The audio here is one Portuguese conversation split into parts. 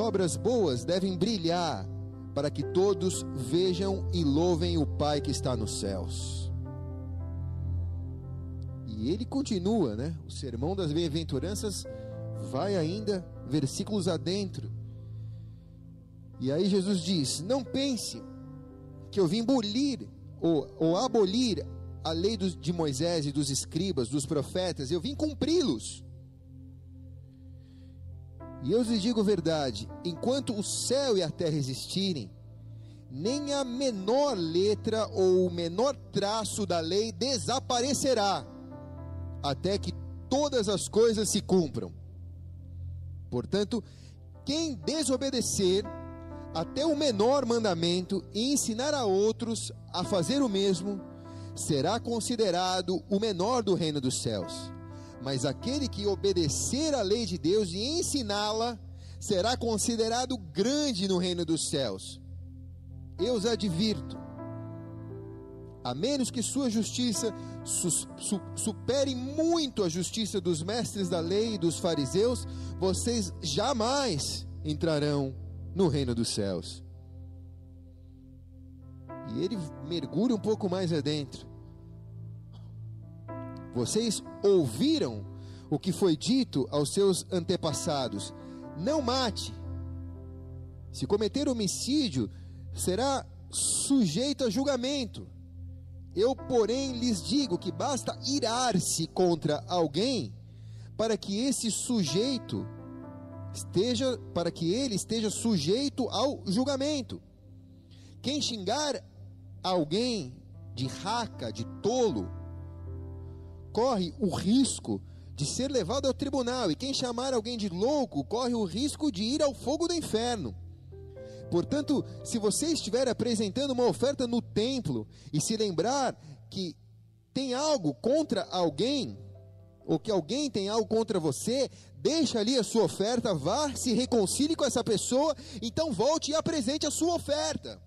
obras boas devem brilhar para que todos vejam e louvem o Pai que está nos céus. E ele continua, né? O sermão das bem-aventuranças vai ainda versículos adentro. E aí Jesus diz: Não pense que eu vim abolir ou, ou abolir a lei dos, de Moisés e dos escribas, dos profetas, eu vim cumpri-los. E eu lhes digo verdade: enquanto o céu e a terra existirem, nem a menor letra ou o menor traço da lei desaparecerá, até que todas as coisas se cumpram. Portanto, quem desobedecer até o menor mandamento e ensinar a outros a fazer o mesmo, será considerado o menor do reino dos céus. Mas aquele que obedecer à lei de Deus e ensiná-la, será considerado grande no reino dos céus. Eu os advirto, a menos que sua justiça su su supere muito a justiça dos mestres da lei e dos fariseus, vocês jamais entrarão no reino dos céus. E ele mergulha um pouco mais adentro. Vocês ouviram o que foi dito aos seus antepassados: não mate. Se cometer homicídio, será sujeito a julgamento. Eu, porém, lhes digo que basta irar-se contra alguém para que esse sujeito esteja para que ele esteja sujeito ao julgamento. Quem xingar alguém de raca, de tolo, corre o risco de ser levado ao tribunal, e quem chamar alguém de louco corre o risco de ir ao fogo do inferno. Portanto, se você estiver apresentando uma oferta no templo e se lembrar que tem algo contra alguém, ou que alguém tem algo contra você, deixa ali a sua oferta, vá, se reconcilie com essa pessoa, então volte e apresente a sua oferta.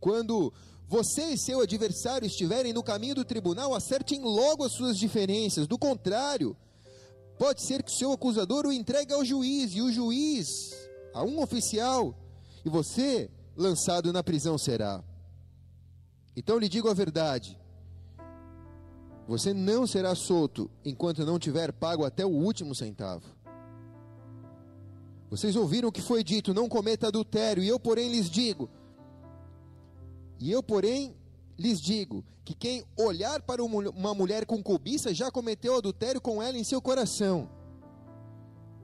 Quando você e seu adversário estiverem no caminho do tribunal, acertem logo as suas diferenças. Do contrário, pode ser que seu acusador o entregue ao juiz e o juiz a um oficial, e você lançado na prisão será. Então lhe digo a verdade: você não será solto enquanto não tiver pago até o último centavo. Vocês ouviram o que foi dito: não cometa adultério, e eu, porém, lhes digo e eu, porém, lhes digo que quem olhar para uma mulher com cobiça já cometeu adultério com ela em seu coração.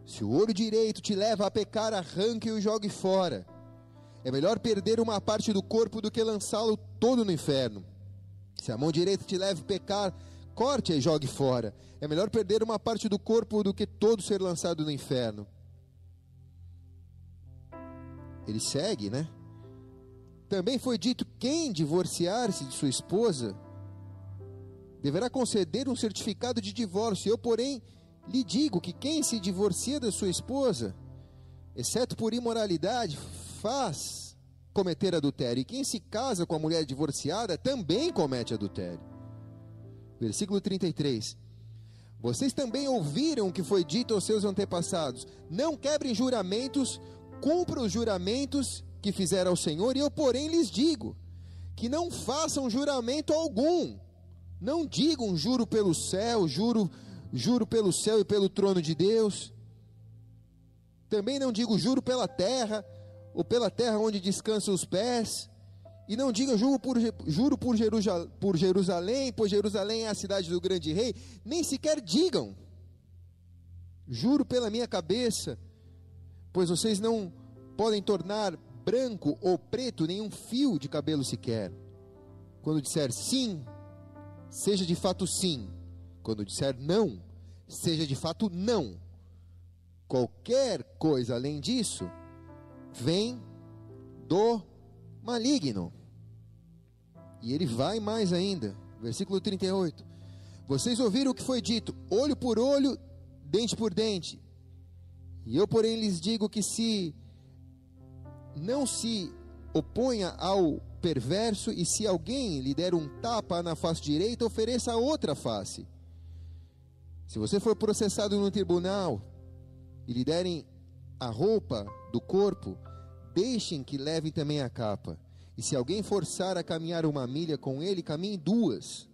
Se o olho direito te leva a pecar, arranque e jogue fora. É melhor perder uma parte do corpo do que lançá-lo todo no inferno. Se a mão direita te leva a pecar, corte e jogue fora. É melhor perder uma parte do corpo do que todo ser lançado no inferno. Ele segue, né? Também foi dito: quem divorciar-se de sua esposa deverá conceder um certificado de divórcio. Eu, porém, lhe digo que quem se divorcia da sua esposa, exceto por imoralidade, faz cometer adultério. E quem se casa com a mulher divorciada também comete adultério. Versículo 33. Vocês também ouviram o que foi dito aos seus antepassados: não quebrem juramentos, cumpram os juramentos que fizeram ao Senhor, e eu, porém, lhes digo: que não façam juramento algum. Não digam juro pelo céu, juro, juro pelo céu e pelo trono de Deus. Também não digo juro pela terra, ou pela terra onde descansam os pés. E não digam juro por, juro por, por Jerusalém, pois Jerusalém é a cidade do grande rei. Nem sequer digam. Juro pela minha cabeça, pois vocês não podem tornar branco ou preto nenhum fio de cabelo sequer. Quando disser sim, seja de fato sim. Quando disser não, seja de fato não. Qualquer coisa além disso vem do maligno. E ele vai mais ainda. Versículo 38. Vocês ouviram o que foi dito: olho por olho, dente por dente. E eu, porém, lhes digo que se não se oponha ao perverso, e se alguém lhe der um tapa na face direita, ofereça a outra face. Se você for processado no tribunal e lhe derem a roupa do corpo, deixem que levem também a capa. E se alguém forçar a caminhar uma milha com ele, caminhe duas.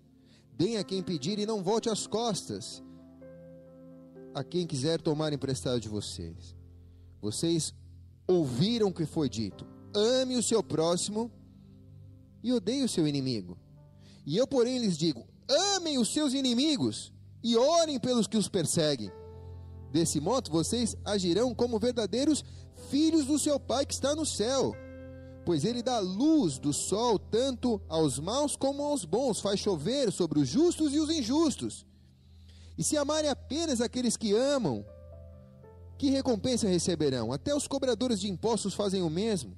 Deem a quem pedir e não volte as costas a quem quiser tomar emprestado de vocês. Vocês ouviram o que foi dito: ame o seu próximo e odeie o seu inimigo. E eu, porém, lhes digo: amem os seus inimigos e orem pelos que os perseguem. Desse modo, vocês agirão como verdadeiros filhos do seu Pai que está no céu. Pois ele dá luz do sol tanto aos maus como aos bons, faz chover sobre os justos e os injustos. E se amarem apenas aqueles que amam, que recompensa receberão? Até os cobradores de impostos fazem o mesmo.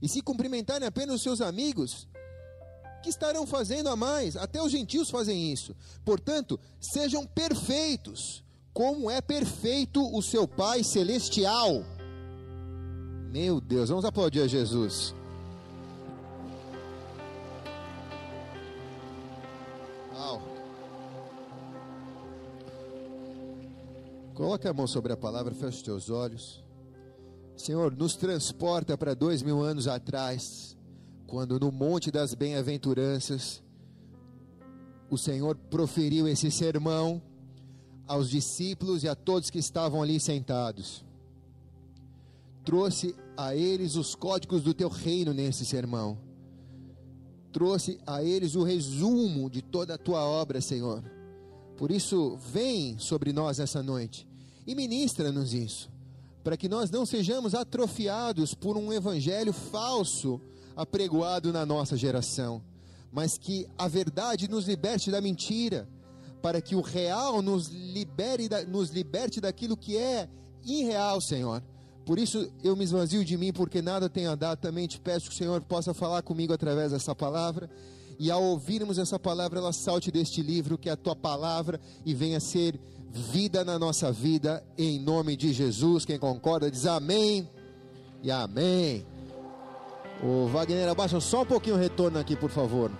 E se cumprimentarem apenas os seus amigos, que estarão fazendo a mais? Até os gentios fazem isso. Portanto, sejam perfeitos, como é perfeito o seu Pai celestial. Meu Deus, vamos aplaudir a Jesus. Coloque a mão sobre a palavra, feche os teus olhos. Senhor, nos transporta para dois mil anos atrás, quando no Monte das Bem-aventuranças, o Senhor proferiu esse sermão aos discípulos e a todos que estavam ali sentados. Trouxe a eles os códigos do teu reino nesse sermão. Trouxe a eles o resumo de toda a tua obra, Senhor por isso, vem sobre nós essa noite e ministra-nos isso, para que nós não sejamos atrofiados por um evangelho falso apregoado na nossa geração, mas que a verdade nos liberte da mentira, para que o real nos, libere, nos liberte daquilo que é irreal, Senhor. Por isso eu me esvazio de mim, porque nada tenho a dar. Também te peço que o Senhor possa falar comigo através dessa palavra e ao ouvirmos essa palavra, ela salte deste livro, que é a tua palavra, e venha ser vida na nossa vida, em nome de Jesus. Quem concorda diz amém e amém. O Wagner, abaixa só um pouquinho o retorno aqui, por favor.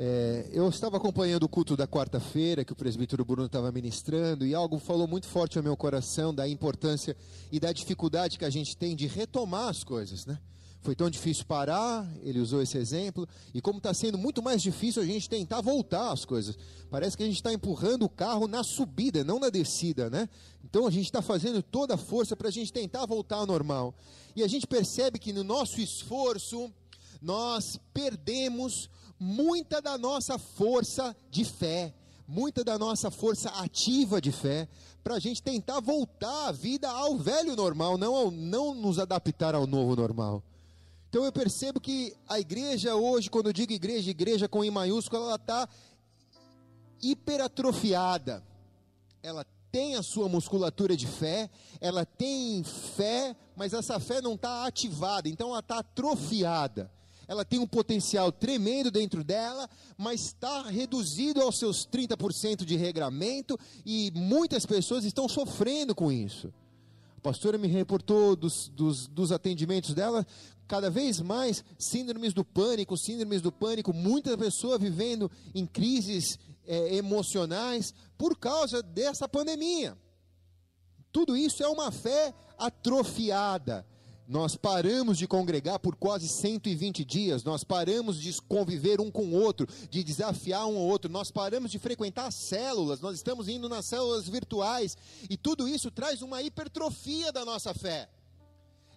É, eu estava acompanhando o culto da quarta-feira que o presbítero Bruno estava ministrando e algo falou muito forte ao meu coração da importância e da dificuldade que a gente tem de retomar as coisas, né? Foi tão difícil parar, ele usou esse exemplo, e como está sendo muito mais difícil a gente tentar voltar as coisas. Parece que a gente está empurrando o carro na subida, não na descida, né? Então a gente está fazendo toda a força para a gente tentar voltar ao normal. E a gente percebe que no nosso esforço, nós perdemos muita da nossa força de fé, muita da nossa força ativa de fé, para a gente tentar voltar a vida ao velho normal, não, ao, não nos adaptar ao novo normal. Então eu percebo que a igreja hoje, quando eu digo igreja, igreja com I maiúsculo, ela está hiperatrofiada. Ela tem a sua musculatura de fé, ela tem fé, mas essa fé não está ativada, então ela está atrofiada ela tem um potencial tremendo dentro dela, mas está reduzido aos seus 30% de regramento e muitas pessoas estão sofrendo com isso. A pastora me reportou dos, dos, dos atendimentos dela, cada vez mais síndromes do pânico, síndromes do pânico, muita pessoa vivendo em crises é, emocionais por causa dessa pandemia. Tudo isso é uma fé atrofiada nós paramos de congregar por quase 120 dias, nós paramos de conviver um com o outro, de desafiar um ao outro, nós paramos de frequentar células, nós estamos indo nas células virtuais, e tudo isso traz uma hipertrofia da nossa fé.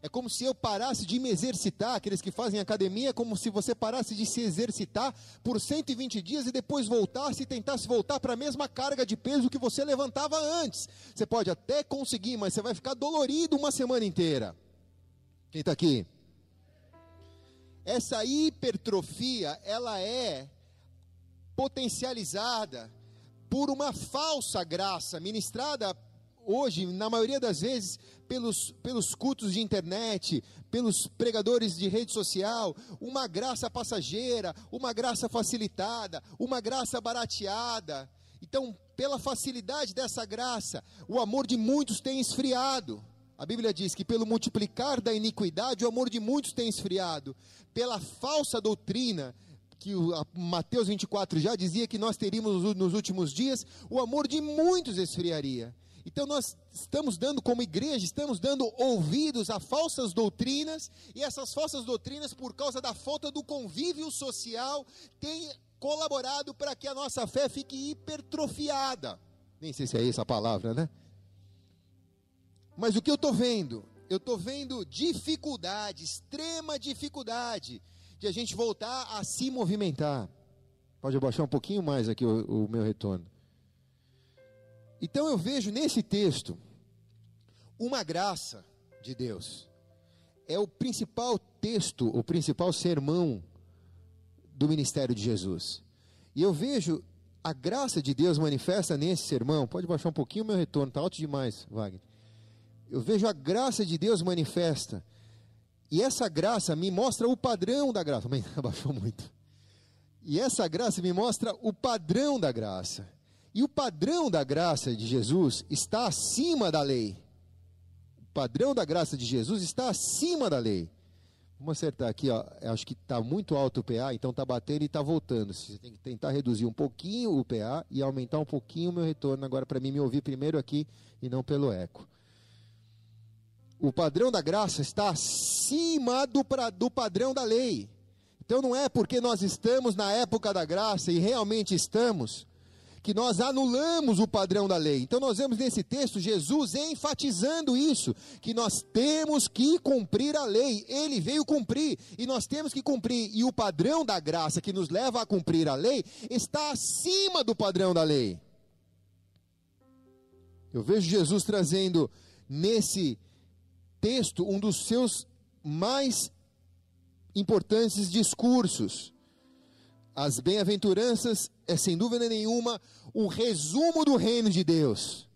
É como se eu parasse de me exercitar, aqueles que fazem academia, é como se você parasse de se exercitar por 120 dias e depois voltasse e tentasse voltar para a mesma carga de peso que você levantava antes. Você pode até conseguir, mas você vai ficar dolorido uma semana inteira. Quem está aqui? Essa hipertrofia, ela é potencializada por uma falsa graça ministrada hoje, na maioria das vezes, pelos, pelos cultos de internet, pelos pregadores de rede social, uma graça passageira, uma graça facilitada, uma graça barateada. Então, pela facilidade dessa graça, o amor de muitos tem esfriado. A Bíblia diz que pelo multiplicar da iniquidade o amor de muitos tem esfriado. Pela falsa doutrina que o Mateus 24 já dizia que nós teríamos nos últimos dias, o amor de muitos esfriaria. Então nós estamos dando como igreja, estamos dando ouvidos a falsas doutrinas, e essas falsas doutrinas, por causa da falta do convívio social, têm colaborado para que a nossa fé fique hipertrofiada. Nem sei se é essa a palavra, né? Mas o que eu estou vendo? Eu estou vendo dificuldade, extrema dificuldade, de a gente voltar a se movimentar. Pode abaixar um pouquinho mais aqui o, o meu retorno. Então eu vejo nesse texto uma graça de Deus. É o principal texto, o principal sermão do ministério de Jesus. E eu vejo a graça de Deus manifesta nesse sermão. Pode baixar um pouquinho o meu retorno, está alto demais, Wagner. Eu vejo a graça de Deus manifesta. E essa graça me mostra o padrão da graça. Mas abaixou muito. E essa graça me mostra o padrão da graça. E o padrão da graça de Jesus está acima da lei. O padrão da graça de Jesus está acima da lei. Vamos acertar aqui, ó. acho que está muito alto o PA, então está batendo e está voltando. Você tem que tentar reduzir um pouquinho o PA e aumentar um pouquinho o meu retorno agora para mim me ouvir primeiro aqui e não pelo eco. O padrão da graça está acima do, pra, do padrão da lei. Então não é porque nós estamos na época da graça e realmente estamos, que nós anulamos o padrão da lei. Então nós vemos nesse texto Jesus enfatizando isso, que nós temos que cumprir a lei. Ele veio cumprir e nós temos que cumprir. E o padrão da graça que nos leva a cumprir a lei está acima do padrão da lei. Eu vejo Jesus trazendo nesse texto um dos seus mais importantes discursos as bem-aventuranças é sem dúvida nenhuma o resumo do reino de Deus.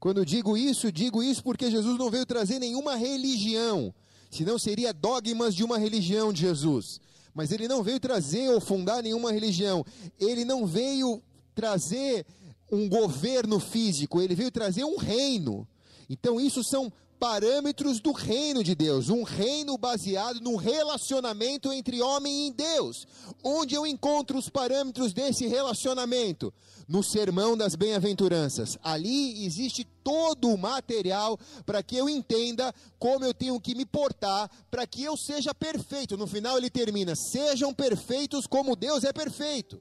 Quando digo isso, digo isso porque Jesus não veio trazer nenhuma religião, senão seria dogmas de uma religião de Jesus. Mas ele não veio trazer ou fundar nenhuma religião. Ele não veio trazer um governo físico, ele veio trazer um reino. Então isso são parâmetros do reino de Deus, um reino baseado no relacionamento entre homem e Deus. Onde eu encontro os parâmetros desse relacionamento? No Sermão das Bem-aventuranças. Ali existe todo o material para que eu entenda como eu tenho que me portar para que eu seja perfeito. No final ele termina: sejam perfeitos como Deus é perfeito.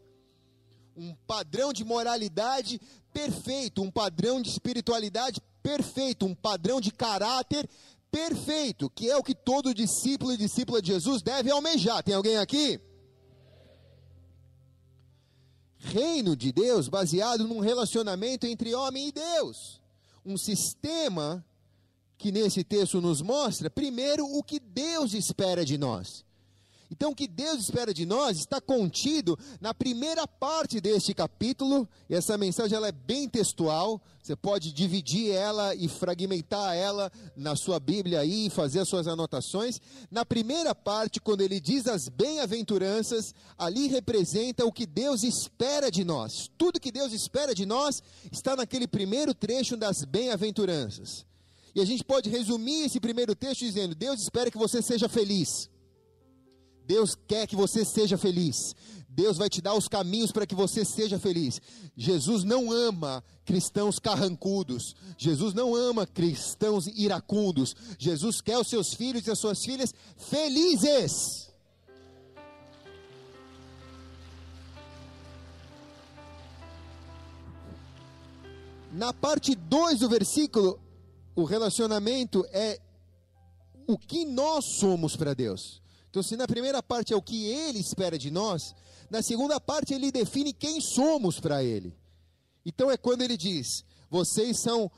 Um padrão de moralidade perfeito, um padrão de espiritualidade perfeito, um padrão de caráter perfeito, que é o que todo discípulo e discípula de Jesus deve almejar. Tem alguém aqui? Reino de Deus baseado num relacionamento entre homem e Deus. Um sistema que nesse texto nos mostra, primeiro, o que Deus espera de nós. Então, o que Deus espera de nós está contido na primeira parte deste capítulo. E essa mensagem ela é bem textual. Você pode dividir ela e fragmentar ela na sua Bíblia aí e fazer as suas anotações. Na primeira parte, quando ele diz as bem-aventuranças, ali representa o que Deus espera de nós. Tudo que Deus espera de nós está naquele primeiro trecho das bem-aventuranças. E a gente pode resumir esse primeiro texto dizendo: Deus espera que você seja feliz. Deus quer que você seja feliz. Deus vai te dar os caminhos para que você seja feliz. Jesus não ama cristãos carrancudos. Jesus não ama cristãos iracundos. Jesus quer os seus filhos e as suas filhas felizes. Na parte 2 do versículo, o relacionamento é o que nós somos para Deus. Então, se na primeira parte é o que ele espera de nós, na segunda parte ele define quem somos para ele. Então é quando ele diz: vocês são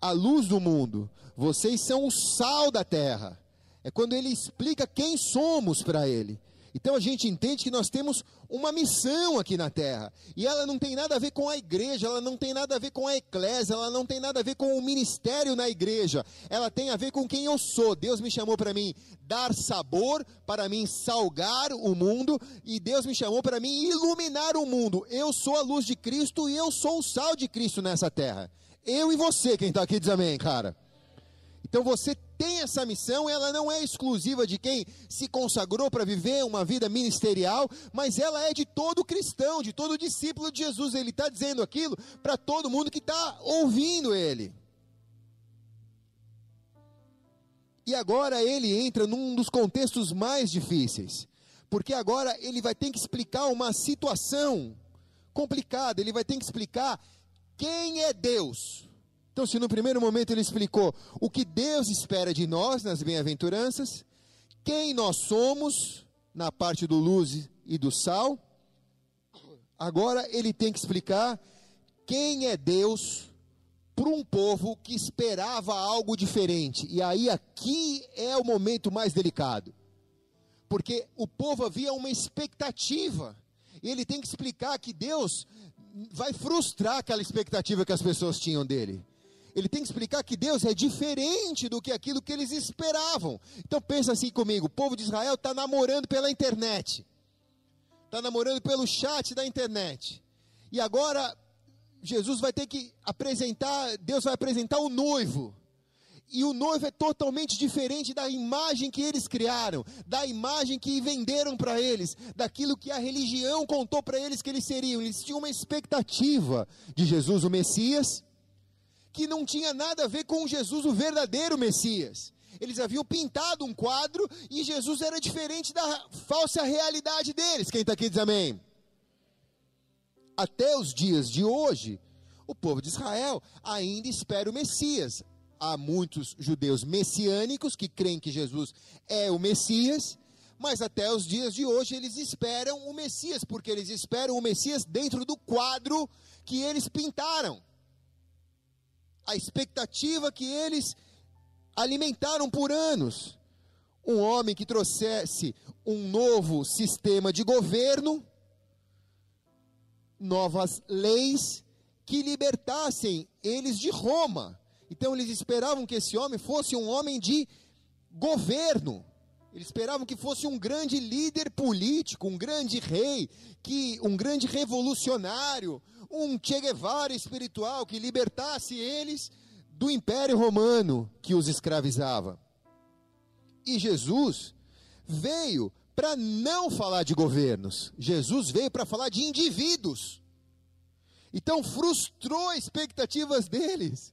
a luz do mundo, vocês são o sal da terra. É quando ele explica quem somos para ele. Então a gente entende que nós temos uma missão aqui na terra. E ela não tem nada a ver com a igreja, ela não tem nada a ver com a eclésia, ela não tem nada a ver com o ministério na igreja. Ela tem a ver com quem eu sou. Deus me chamou para mim dar sabor, para mim salgar o mundo, e Deus me chamou para mim iluminar o mundo. Eu sou a luz de Cristo e eu sou o sal de Cristo nessa terra. Eu e você, quem está aqui diz amém, cara. Então você tem essa missão, ela não é exclusiva de quem se consagrou para viver uma vida ministerial, mas ela é de todo cristão, de todo discípulo de Jesus. Ele está dizendo aquilo para todo mundo que está ouvindo ele. E agora ele entra num dos contextos mais difíceis, porque agora ele vai ter que explicar uma situação complicada, ele vai ter que explicar quem é Deus. Então, se no primeiro momento ele explicou o que Deus espera de nós nas bem-aventuranças, quem nós somos na parte do luz e do sal, agora ele tem que explicar quem é Deus para um povo que esperava algo diferente. E aí aqui é o momento mais delicado. Porque o povo havia uma expectativa. E ele tem que explicar que Deus vai frustrar aquela expectativa que as pessoas tinham dele ele tem que explicar que Deus é diferente do que aquilo que eles esperavam. Então pensa assim comigo: o povo de Israel está namorando pela internet, está namorando pelo chat da internet. E agora Jesus vai ter que apresentar, Deus vai apresentar o noivo. E o noivo é totalmente diferente da imagem que eles criaram, da imagem que venderam para eles, daquilo que a religião contou para eles que eles seriam. Eles tinham uma expectativa de Jesus, o Messias, que não tinha nada a ver com Jesus, o verdadeiro Messias. Eles haviam pintado um quadro e Jesus era diferente da falsa realidade deles. Quem está aqui diz amém. Até os dias de hoje, o povo de Israel ainda espera o Messias. Há muitos judeus messiânicos que creem que Jesus é o Messias, mas até os dias de hoje eles esperam o Messias, porque eles esperam o Messias dentro do quadro que eles pintaram a expectativa que eles alimentaram por anos. Um homem que trouxesse um novo sistema de governo, novas leis que libertassem eles de Roma. Então eles esperavam que esse homem fosse um homem de governo. Eles esperavam que fosse um grande líder político, um grande rei, que um grande revolucionário, um Che Guevara espiritual que libertasse eles do Império Romano que os escravizava. E Jesus veio para não falar de governos, Jesus veio para falar de indivíduos. Então frustrou expectativas deles,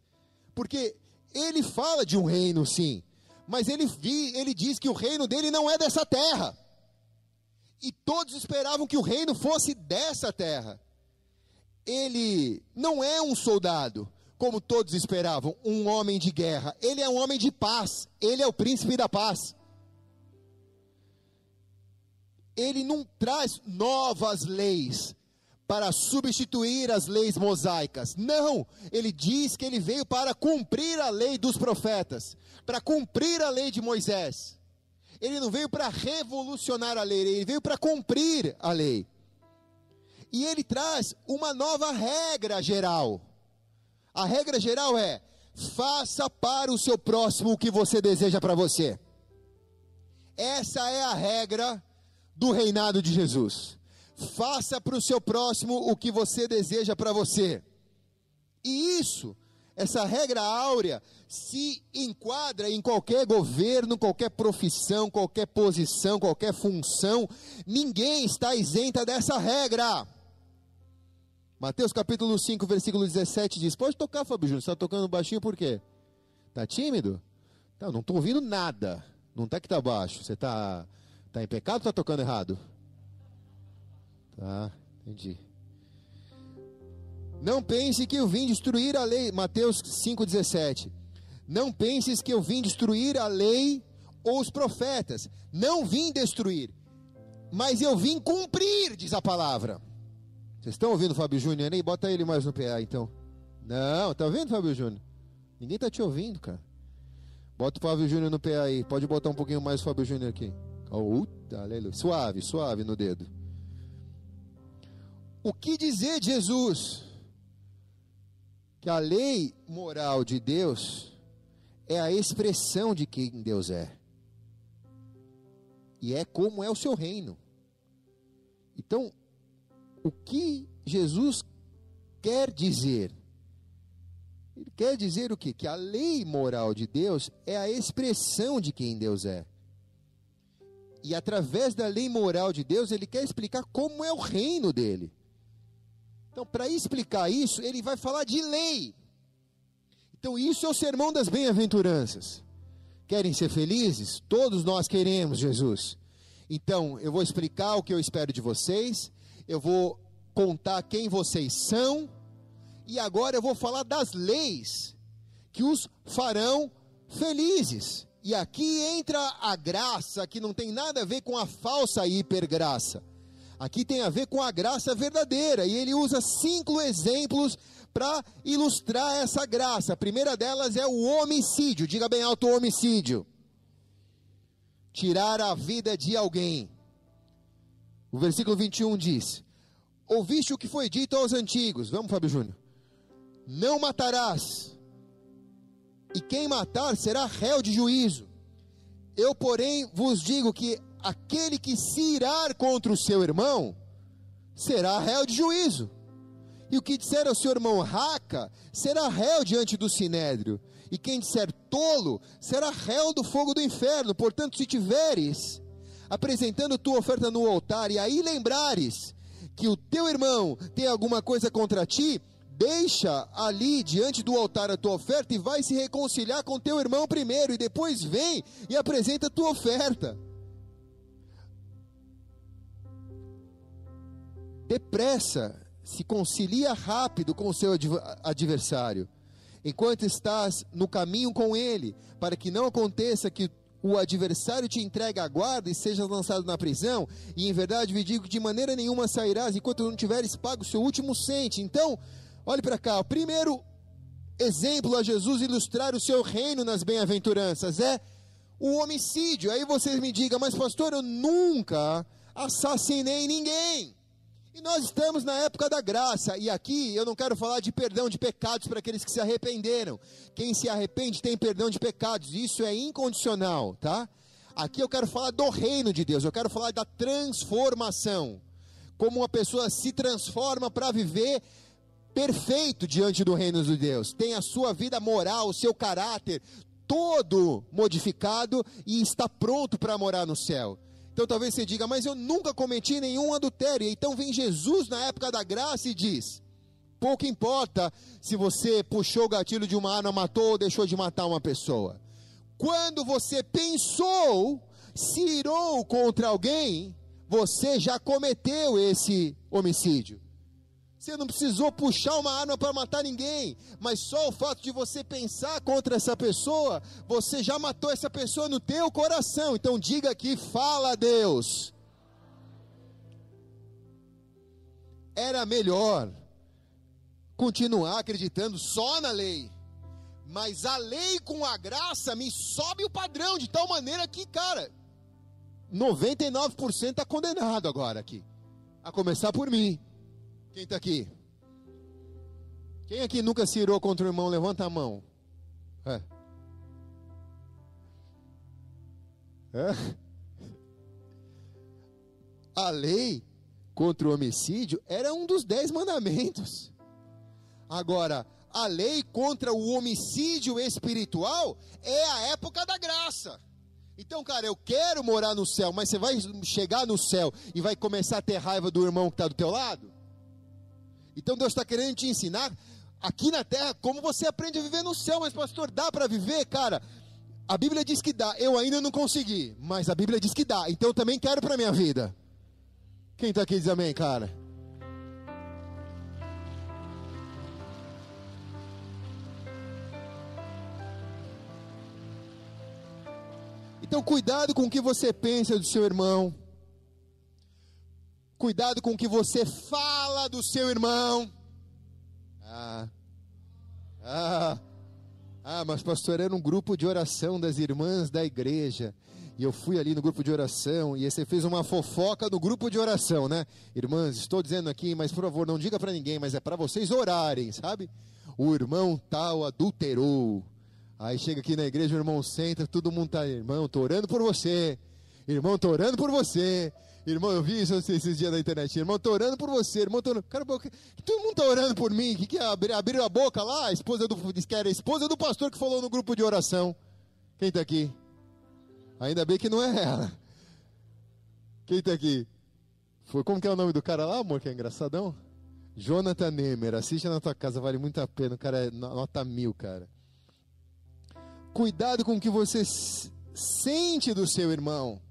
porque ele fala de um reino, sim, mas ele, ele diz que o reino dele não é dessa terra. E todos esperavam que o reino fosse dessa terra ele não é um soldado, como todos esperavam, um homem de guerra. Ele é um homem de paz. Ele é o príncipe da paz. Ele não traz novas leis para substituir as leis mosaicas. Não, ele diz que ele veio para cumprir a lei dos profetas, para cumprir a lei de Moisés. Ele não veio para revolucionar a lei, ele veio para cumprir a lei. E ele traz uma nova regra geral. A regra geral é: faça para o seu próximo o que você deseja para você. Essa é a regra do reinado de Jesus. Faça para o seu próximo o que você deseja para você. E isso, essa regra áurea, se enquadra em qualquer governo, qualquer profissão, qualquer posição, qualquer função. Ninguém está isenta dessa regra. Mateus capítulo 5, versículo 17 diz: Pode tocar, Fábio Júnior. Você está tocando baixinho por quê? Está tímido? Tá, não estou ouvindo nada. Não está que está baixo. Você está tá em pecado ou está tocando errado? Tá, entendi. Não pense que eu vim destruir a lei. Mateus 5,17. Não penses que eu vim destruir a lei ou os profetas. Não vim destruir, mas eu vim cumprir, diz a palavra. Vocês estão ouvindo o Fábio Júnior aí? Bota ele mais no PA então. Não, tá ouvindo, Fábio Júnior? Ninguém tá te ouvindo, cara. Bota o Fábio Júnior no PA aí. Pode botar um pouquinho mais o Fábio Júnior aqui. Oh, aleluia. Suave, suave no dedo. O que dizer de Jesus? Que a lei moral de Deus é a expressão de quem Deus é. E é como é o seu reino. Então, o que Jesus quer dizer Ele quer dizer o quê? Que a lei moral de Deus é a expressão de quem Deus é. E através da lei moral de Deus, ele quer explicar como é o reino dele. Então, para explicar isso, ele vai falar de lei. Então, isso é o sermão das bem-aventuranças. Querem ser felizes? Todos nós queremos, Jesus. Então, eu vou explicar o que eu espero de vocês, eu vou contar quem vocês são, e agora eu vou falar das leis que os farão felizes. E aqui entra a graça, que não tem nada a ver com a falsa hipergraça. Aqui tem a ver com a graça verdadeira. E ele usa cinco exemplos para ilustrar essa graça. A primeira delas é o homicídio. Diga bem alto: homicídio. Tirar a vida de alguém. O versículo 21 diz: Ouviste o que foi dito aos antigos. Vamos, Fábio Júnior. Não matarás e quem matar será réu de juízo. Eu, porém, vos digo que aquele que se irar contra o seu irmão será réu de juízo. E o que disser ao seu irmão raca será réu diante do sinédrio. E quem disser tolo será réu do fogo do inferno. Portanto, se tiveres apresentando tua oferta no altar e aí lembrares que o teu irmão tem alguma coisa contra ti, deixa ali diante do altar a tua oferta e vai se reconciliar com teu irmão primeiro e depois vem e apresenta a tua oferta. Depressa, se concilia rápido com o seu adversário, enquanto estás no caminho com ele, para que não aconteça que o adversário te entregue à guarda e sejas lançado na prisão, e em verdade me digo que de maneira nenhuma sairás enquanto não tiveres pago o seu último cente. Então, Olhe para cá, o primeiro exemplo a Jesus ilustrar o seu reino nas bem-aventuranças é o homicídio. Aí vocês me digam, mas pastor, eu nunca assassinei ninguém. E nós estamos na época da graça, e aqui eu não quero falar de perdão de pecados para aqueles que se arrependeram. Quem se arrepende tem perdão de pecados, isso é incondicional, tá? Aqui eu quero falar do reino de Deus, eu quero falar da transformação. Como uma pessoa se transforma para viver perfeito diante do reino de Deus, tem a sua vida moral, o seu caráter todo modificado e está pronto para morar no céu. Então talvez você diga, mas eu nunca cometi nenhum adultério. Então vem Jesus na época da graça e diz: pouco importa se você puxou o gatilho de uma arma, matou ou deixou de matar uma pessoa. Quando você pensou, se irou contra alguém, você já cometeu esse homicídio. Você não precisou puxar uma arma para matar ninguém, mas só o fato de você pensar contra essa pessoa, você já matou essa pessoa no teu coração. Então diga aqui, fala a Deus. Era melhor continuar acreditando só na lei, mas a lei com a graça me sobe o padrão de tal maneira que, cara, 99% está condenado agora aqui, a começar por mim. Quem está aqui? Quem aqui nunca se irou contra o irmão? Levanta a mão. É. É. A lei contra o homicídio era um dos dez mandamentos. Agora, a lei contra o homicídio espiritual é a época da graça. Então, cara, eu quero morar no céu, mas você vai chegar no céu e vai começar a ter raiva do irmão que está do teu lado? Então Deus está querendo te ensinar aqui na terra como você aprende a viver no céu. Mas, pastor, dá para viver? Cara, a Bíblia diz que dá. Eu ainda não consegui, mas a Bíblia diz que dá. Então eu também quero para minha vida. Quem está aqui diz amém, cara? Então, cuidado com o que você pensa do seu irmão. Cuidado com o que você fala do seu irmão. Ah, ah, ah, mas pastor, era um grupo de oração das irmãs da igreja. E eu fui ali no grupo de oração e você fez uma fofoca no grupo de oração, né? Irmãs, estou dizendo aqui, mas por favor, não diga para ninguém, mas é para vocês orarem, sabe? O irmão tal adulterou. Aí chega aqui na igreja, o irmão senta, todo mundo tá, irmão, tô orando por você. Irmão, tô orando por você. Irmão, eu vi isso esses dias na internet. Irmão, tô orando por você. Irmão, tô orando. Cara, todo mundo tá orando por mim. Que que é? Abrir, abriram a boca lá? A esposa do, diz que era a esposa do pastor que falou no grupo de oração. Quem tá aqui? Ainda bem que não é ela. Quem tá aqui? Foi, como que é o nome do cara lá, amor, que é engraçadão? Jonathan Nemer. Assiste na tua casa, vale muito a pena. O cara é nota mil, cara. Cuidado com o que você sente do seu irmão.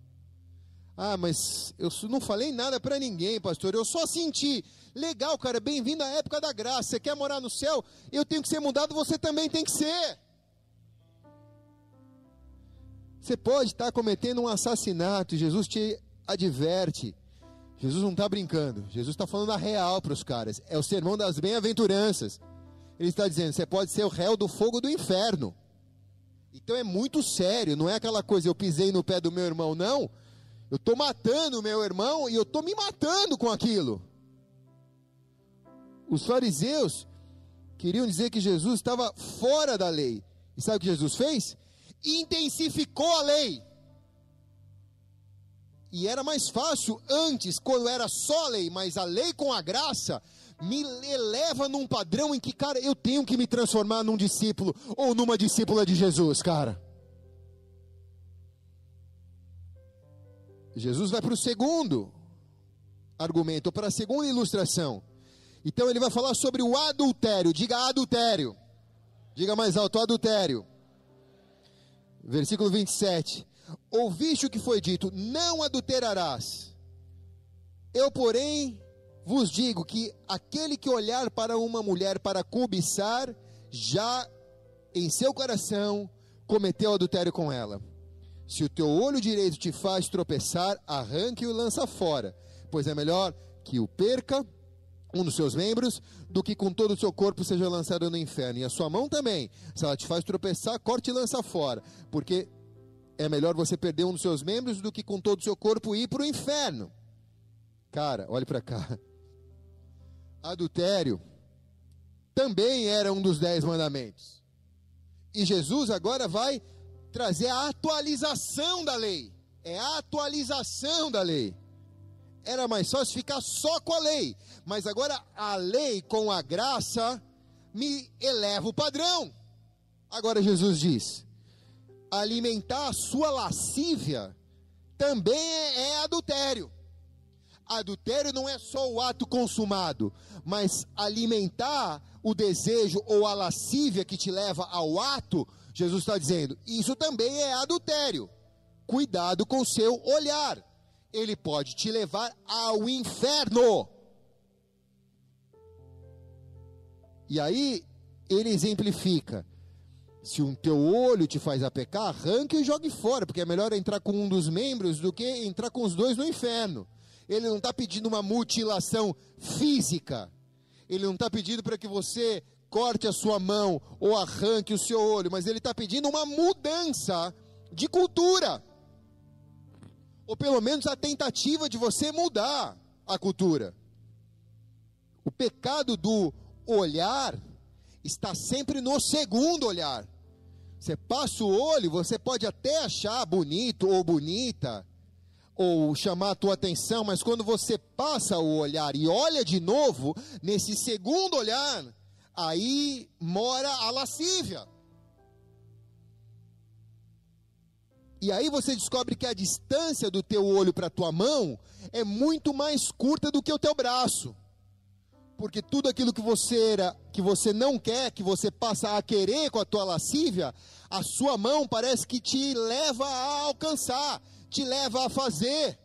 Ah, mas eu não falei nada para ninguém, pastor. Eu só senti. Legal, cara, bem-vindo à época da graça. Você quer morar no céu? Eu tenho que ser mudado, você também tem que ser. Você pode estar cometendo um assassinato, Jesus te adverte. Jesus não está brincando, Jesus está falando a real para os caras. É o sermão das bem-aventuranças. Ele está dizendo: você pode ser o réu do fogo do inferno. Então é muito sério, não é aquela coisa, eu pisei no pé do meu irmão, não. Eu estou matando meu irmão e eu estou me matando com aquilo. Os fariseus queriam dizer que Jesus estava fora da lei. E sabe o que Jesus fez? Intensificou a lei. E era mais fácil antes, quando era só lei, mas a lei com a graça me eleva num padrão em que, cara, eu tenho que me transformar num discípulo ou numa discípula de Jesus, cara. Jesus vai para o segundo argumento, para a segunda ilustração. Então ele vai falar sobre o adultério. Diga adultério. Diga mais alto, adultério. Versículo 27. Ouviste o que foi dito: Não adulterarás. Eu, porém, vos digo que aquele que olhar para uma mulher para cobiçar, já em seu coração cometeu adultério com ela. Se o teu olho direito te faz tropeçar, arranque-o e lança fora, pois é melhor que o perca um dos seus membros, do que com todo o seu corpo seja lançado no inferno. E a sua mão também, se ela te faz tropeçar, corte e lança fora, porque é melhor você perder um dos seus membros do que com todo o seu corpo ir para o inferno. Cara, olhe para cá. Adultério também era um dos dez mandamentos. E Jesus agora vai trazer a atualização da lei. É a atualização da lei. Era mais fácil ficar só com a lei, mas agora a lei com a graça me eleva o padrão. Agora Jesus diz: alimentar a sua lascívia também é, é adultério. Adultério não é só o ato consumado, mas alimentar o desejo ou a lascívia que te leva ao ato Jesus está dizendo: isso também é adultério. Cuidado com o seu olhar. Ele pode te levar ao inferno. E aí, ele exemplifica: se um teu olho te faz a pecar, arranque e jogue fora, porque é melhor entrar com um dos membros do que entrar com os dois no inferno. Ele não está pedindo uma mutilação física. Ele não está pedindo para que você corte a sua mão ou arranque o seu olho, mas ele está pedindo uma mudança de cultura. Ou pelo menos a tentativa de você mudar a cultura. O pecado do olhar está sempre no segundo olhar. Você passa o olho, você pode até achar bonito ou bonita, ou chamar a tua atenção, mas quando você passa o olhar e olha de novo, nesse segundo olhar, aí mora a lascívia. E aí você descobre que a distância do teu olho para a tua mão é muito mais curta do que o teu braço. Porque tudo aquilo que você era, que você não quer, que você passa a querer com a tua lascívia, a sua mão parece que te leva a alcançar, te leva a fazer.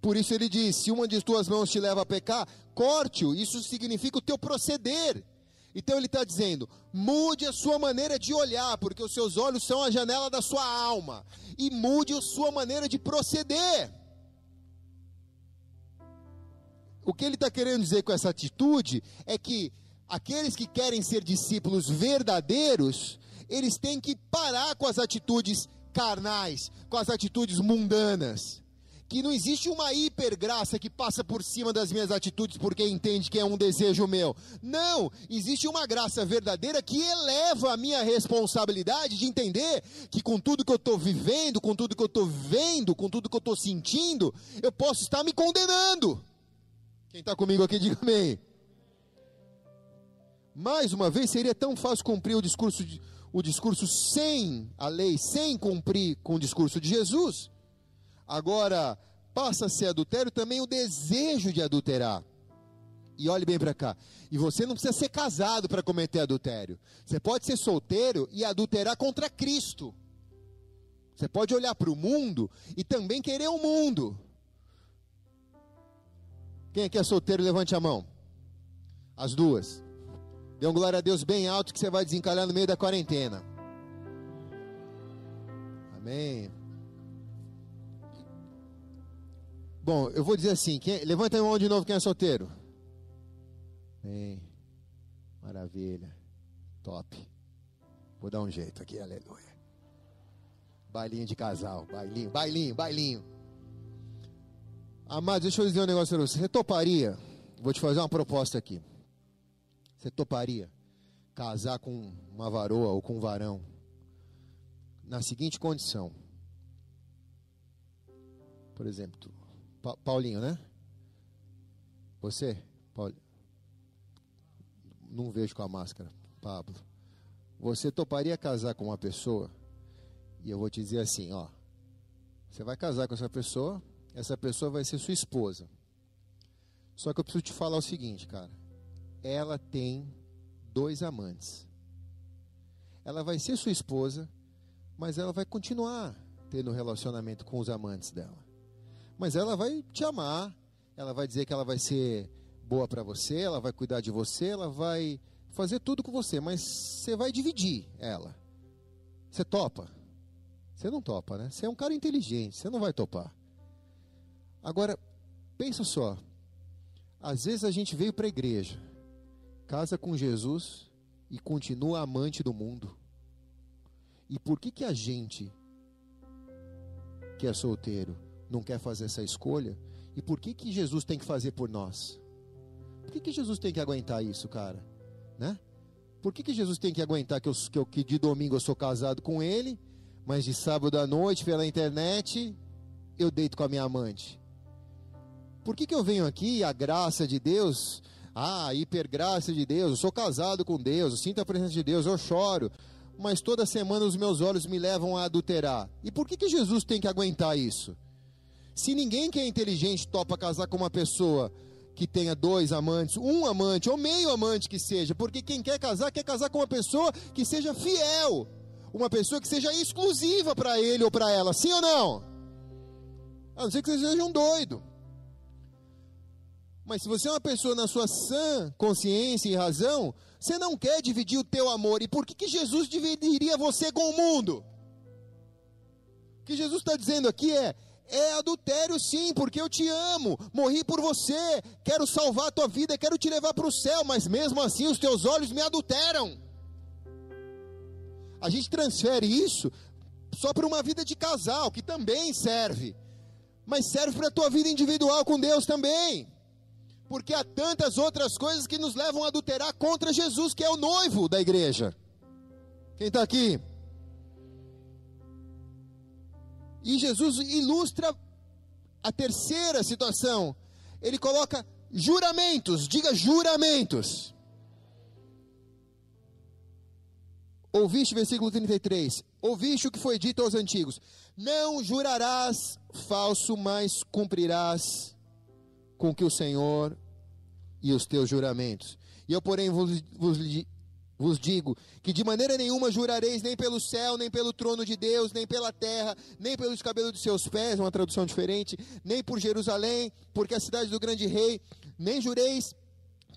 Por isso ele diz: se uma de tuas mãos te leva a pecar, corte-o, isso significa o teu proceder. Então ele está dizendo: mude a sua maneira de olhar, porque os seus olhos são a janela da sua alma, e mude a sua maneira de proceder. O que ele está querendo dizer com essa atitude é que aqueles que querem ser discípulos verdadeiros, eles têm que parar com as atitudes carnais, com as atitudes mundanas que não existe uma hipergraça que passa por cima das minhas atitudes porque entende que é um desejo meu. Não, existe uma graça verdadeira que eleva a minha responsabilidade de entender que com tudo que eu estou vivendo, com tudo que eu estou vendo, com tudo que eu estou sentindo, eu posso estar me condenando. Quem está comigo aqui, diga amém. Mais uma vez, seria tão fácil cumprir o discurso, de, o discurso sem a lei, sem cumprir com o discurso de Jesus. Agora, passa a ser adultério também o desejo de adulterar. E olhe bem para cá. E você não precisa ser casado para cometer adultério. Você pode ser solteiro e adulterar contra Cristo. Você pode olhar para o mundo e também querer o mundo. Quem aqui é solteiro, levante a mão. As duas. Dê um glória a Deus bem alto que você vai desencalhar no meio da quarentena. Amém. Bom, eu vou dizer assim: quem, levanta a mão de novo quem é solteiro. Bem, maravilha, top. Vou dar um jeito aqui, aleluia. Bailinho de casal, bailinho, bailinho, bailinho. Amado, deixa eu dizer um negócio para você. Você toparia? Vou te fazer uma proposta aqui. Você toparia casar com uma varoa ou com um varão na seguinte condição? Por exemplo, Pa Paulinho, né? Você? Paulinho. Não vejo com a máscara. Pablo. Você toparia casar com uma pessoa? E eu vou te dizer assim, ó. Você vai casar com essa pessoa, essa pessoa vai ser sua esposa. Só que eu preciso te falar o seguinte, cara. Ela tem dois amantes. Ela vai ser sua esposa, mas ela vai continuar tendo relacionamento com os amantes dela. Mas ela vai te amar, ela vai dizer que ela vai ser boa para você, ela vai cuidar de você, ela vai fazer tudo com você, mas você vai dividir ela. Você topa? Você não topa, né? Você é um cara inteligente, você não vai topar. Agora, pensa só. Às vezes a gente veio para a igreja, casa com Jesus e continua amante do mundo. E por que que a gente que é solteiro não quer fazer essa escolha? E por que, que Jesus tem que fazer por nós? Por que, que Jesus tem que aguentar isso, cara? Né? Por que, que Jesus tem que aguentar que, eu, que, eu, que de domingo eu sou casado com ele, mas de sábado à noite, pela internet, eu deito com a minha amante? Por que, que eu venho aqui, a graça de Deus, a hipergraça de Deus, eu sou casado com Deus, eu sinto a presença de Deus, eu choro, mas toda semana os meus olhos me levam a adulterar. E por que, que Jesus tem que aguentar isso? Se ninguém que é inteligente topa casar com uma pessoa que tenha dois amantes, um amante ou meio amante que seja, porque quem quer casar quer casar com uma pessoa que seja fiel, uma pessoa que seja exclusiva para ele ou para ela, sim ou não? A não ser que você seja um doido. Mas se você é uma pessoa na sua sã consciência e razão, você não quer dividir o teu amor. E por que, que Jesus dividiria você com o mundo? O que Jesus está dizendo aqui é: é adultério sim, porque eu te amo, morri por você, quero salvar a tua vida, quero te levar para o céu, mas mesmo assim os teus olhos me adulteram. A gente transfere isso só para uma vida de casal, que também serve, mas serve para a tua vida individual com Deus também, porque há tantas outras coisas que nos levam a adulterar contra Jesus, que é o noivo da igreja. Quem está aqui? E Jesus ilustra a terceira situação. Ele coloca juramentos, diga juramentos. Ouviste, versículo 33. Ouviste o que foi dito aos antigos: Não jurarás falso, mas cumprirás com que o Senhor e os teus juramentos. E eu, porém, vos, vos, vos digo que de maneira nenhuma jurareis nem pelo céu, nem pelo trono de Deus, nem pela terra, nem pelos cabelos de seus pés, uma tradução diferente, nem por Jerusalém, porque é a cidade do grande rei, nem jureis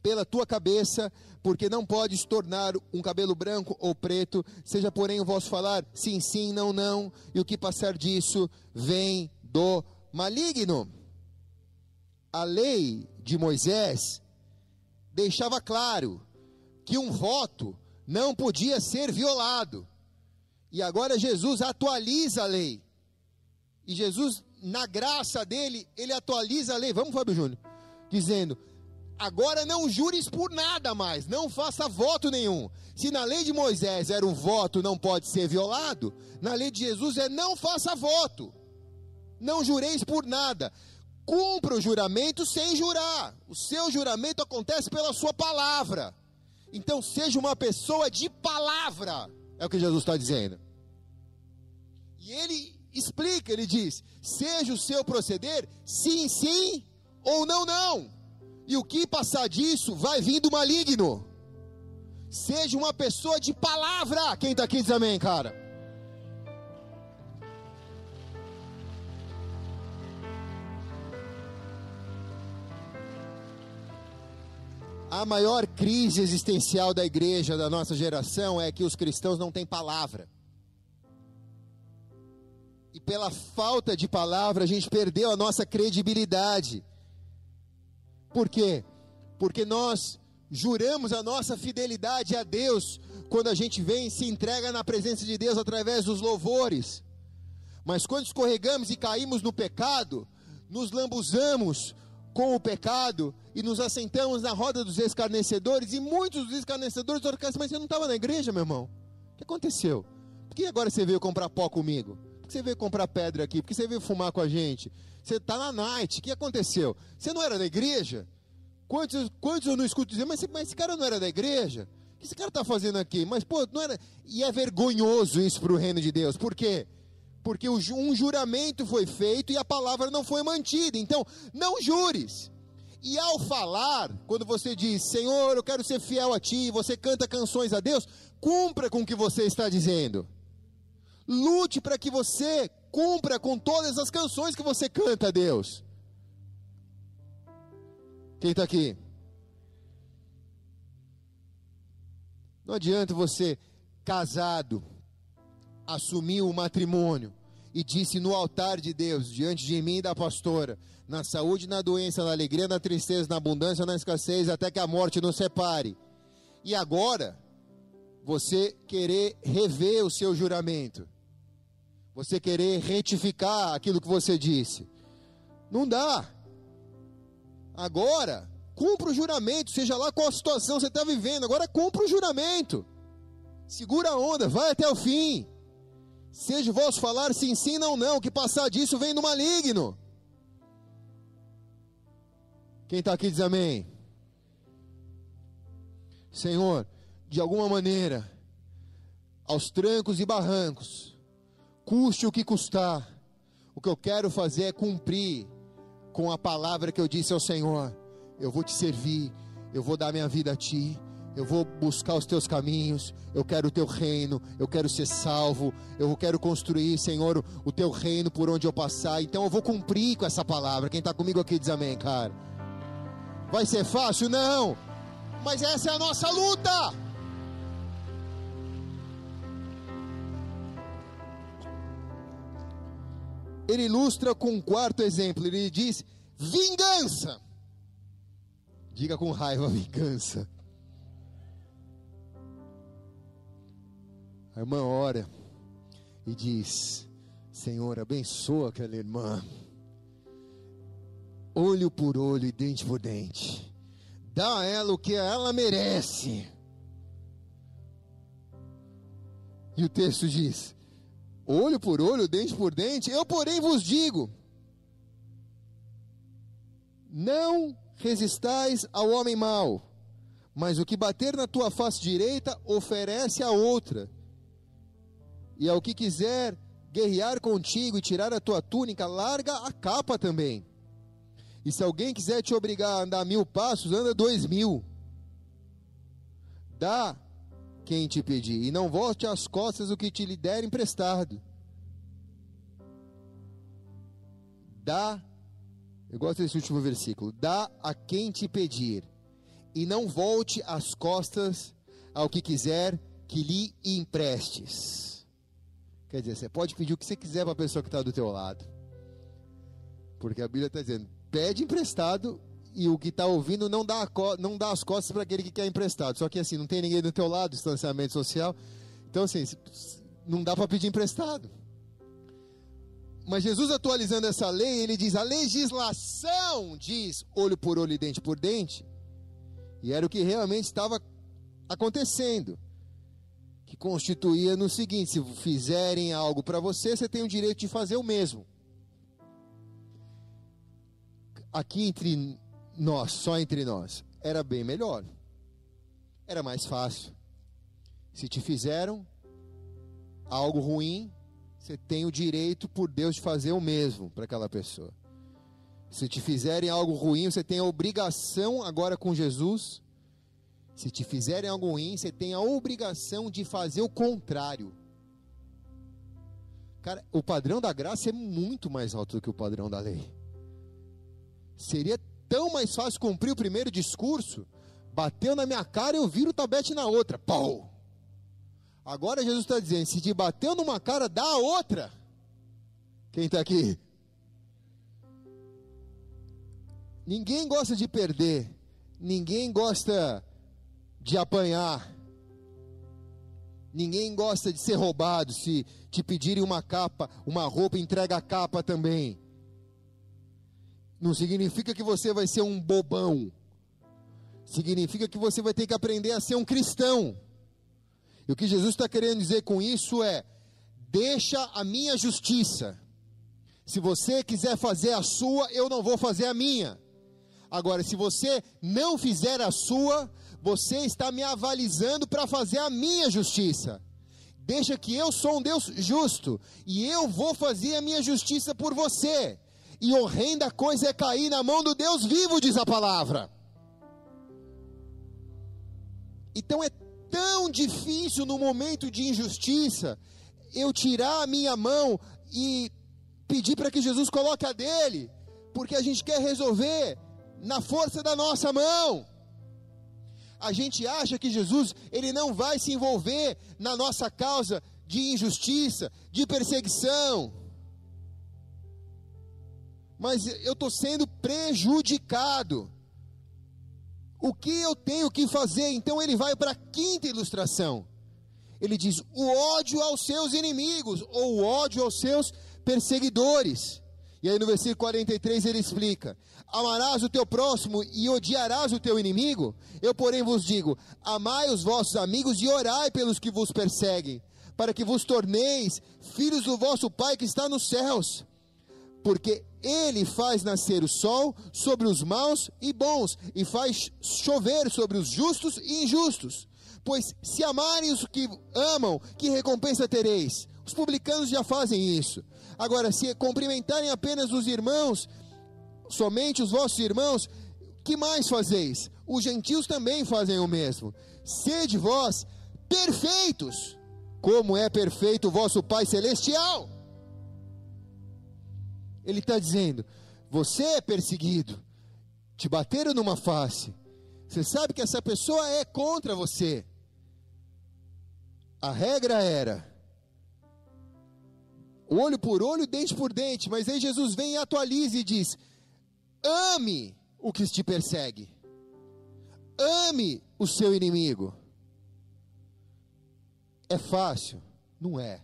pela tua cabeça, porque não podes tornar um cabelo branco ou preto, seja porém o vosso falar sim, sim, não, não, e o que passar disso vem do maligno. A lei de Moisés deixava claro que um voto não podia ser violado. E agora Jesus atualiza a lei. E Jesus na graça dele, ele atualiza a lei. Vamos, Fábio Júnior? Dizendo: agora não jures por nada mais, não faça voto nenhum. Se na lei de Moisés era um voto não pode ser violado, na lei de Jesus é não faça voto. Não jureis por nada. Cumpra o juramento sem jurar. O seu juramento acontece pela sua palavra. Então seja uma pessoa de palavra. É o que Jesus está dizendo. E ele explica, ele diz: seja o seu proceder sim, sim ou não, não. E o que passar disso vai vir do maligno. Seja uma pessoa de palavra. Quem está aqui diz amém, cara. A maior crise existencial da igreja da nossa geração é que os cristãos não têm palavra. E pela falta de palavra, a gente perdeu a nossa credibilidade. Por quê? Porque nós juramos a nossa fidelidade a Deus quando a gente vem e se entrega na presença de Deus através dos louvores. Mas quando escorregamos e caímos no pecado, nos lambuzamos com o pecado e nos assentamos na roda dos escarnecedores, e muitos dos escarnecedores disseram, mas você não estava na igreja, meu irmão? O que aconteceu? Por que agora você veio comprar pó comigo? Por que você veio comprar pedra aqui? Por que você veio fumar com a gente? Você está na night, o que aconteceu? Você não era da igreja? Quantos, quantos eu não escuto dizer, mas, mas esse cara não era da igreja? O que esse cara está fazendo aqui? Mas, pô, não era. E é vergonhoso isso para o reino de Deus. Por quê? Porque um juramento foi feito e a palavra não foi mantida. Então, não jures. E ao falar, quando você diz, Senhor, eu quero ser fiel a Ti, você canta canções a Deus, cumpra com o que você está dizendo. Lute para que você cumpra com todas as canções que você canta a Deus. Quem está aqui? Não adianta você, casado, assumir o matrimônio e disse no altar de Deus, diante de mim e da pastora, na saúde, na doença, na alegria, na tristeza, na abundância, na escassez, até que a morte nos separe. E agora, você querer rever o seu juramento, você querer retificar aquilo que você disse, não dá. Agora, cumpra o juramento, seja lá qual a situação você está vivendo, agora cumpra o juramento. Segura a onda, vai até o fim. Seja vosso falar sim, sim, não, não, que passar disso vem do maligno. Quem está aqui diz amém. Senhor, de alguma maneira, aos trancos e barrancos, custe o que custar, o que eu quero fazer é cumprir com a palavra que eu disse ao Senhor: eu vou te servir, eu vou dar minha vida a ti, eu vou buscar os teus caminhos, eu quero o teu reino, eu quero ser salvo, eu quero construir, Senhor, o teu reino por onde eu passar, então eu vou cumprir com essa palavra. Quem está comigo aqui diz amém, cara. Vai ser fácil? Não. Mas essa é a nossa luta. Ele ilustra com um quarto exemplo. Ele diz: vingança. Diga com raiva: vingança. A irmã ora e diz: Senhor, abençoa aquela irmã olho por olho e dente por dente. Dá a ela o que ela merece. E o texto diz: olho por olho, dente por dente, eu, porém, vos digo: não resistais ao homem mau, mas o que bater na tua face direita, oferece a outra. E ao que quiser guerrear contigo e tirar a tua túnica, larga a capa também. E se alguém quiser te obrigar a andar mil passos, anda dois mil. Dá quem te pedir, e não volte às costas o que te lhe der emprestado. Dá, eu gosto desse último versículo: dá a quem te pedir, e não volte às costas ao que quiser que lhe emprestes. Quer dizer, você pode pedir o que você quiser para a pessoa que está do teu lado. Porque a Bíblia está dizendo: pede emprestado e o que está ouvindo não dá, não dá as costas para aquele que quer emprestado. Só que assim, não tem ninguém do teu lado, distanciamento social. Então, assim, não dá para pedir emprestado. Mas Jesus atualizando essa lei, ele diz: a legislação diz olho por olho e dente por dente. E era o que realmente estava acontecendo. Que constituía no seguinte: se fizerem algo para você, você tem o direito de fazer o mesmo. Aqui entre nós, só entre nós, era bem melhor. Era mais fácil. Se te fizeram algo ruim, você tem o direito por Deus de fazer o mesmo para aquela pessoa. Se te fizerem algo ruim, você tem a obrigação agora com Jesus. Se te fizerem algo ruim, você tem a obrigação de fazer o contrário. Cara, o padrão da graça é muito mais alto do que o padrão da lei. Seria tão mais fácil cumprir o primeiro discurso, bateu na minha cara eu viro o tabete na outra. Pau! Agora Jesus está dizendo: se te bateu numa cara, dá a outra. Quem está aqui? Ninguém gosta de perder. Ninguém gosta de apanhar. Ninguém gosta de ser roubado. Se te pedirem uma capa, uma roupa, entrega a capa também. Não significa que você vai ser um bobão. Significa que você vai ter que aprender a ser um cristão. E o que Jesus está querendo dizer com isso é: deixa a minha justiça. Se você quiser fazer a sua, eu não vou fazer a minha. Agora, se você não fizer a sua, você está me avalizando para fazer a minha justiça. Deixa que eu sou um Deus justo e eu vou fazer a minha justiça por você. E horrenda coisa é cair na mão do Deus vivo, diz a palavra. Então é tão difícil no momento de injustiça eu tirar a minha mão e pedir para que Jesus coloque a dele, porque a gente quer resolver na força da nossa mão. A gente acha que Jesus ele não vai se envolver na nossa causa de injustiça, de perseguição. Mas eu estou sendo prejudicado o que eu tenho que fazer? Então ele vai para a quinta ilustração. Ele diz: o ódio aos seus inimigos, ou o ódio aos seus perseguidores. E aí no versículo 43 ele explica: Amarás o teu próximo e odiarás o teu inimigo? Eu, porém, vos digo: amai os vossos amigos e orai pelos que vos perseguem, para que vos torneis filhos do vosso Pai que está nos céus porque ele faz nascer o sol sobre os maus e bons, e faz chover sobre os justos e injustos. Pois se amarem os que amam, que recompensa tereis? Os publicanos já fazem isso. Agora, se cumprimentarem apenas os irmãos, somente os vossos irmãos, que mais fazeis? Os gentios também fazem o mesmo. Sede vós perfeitos, como é perfeito o vosso Pai Celestial. Ele está dizendo: você é perseguido, te bateram numa face, você sabe que essa pessoa é contra você. A regra era olho por olho, dente por dente, mas aí Jesus vem e atualiza e diz: ame o que te persegue, ame o seu inimigo. É fácil? Não é,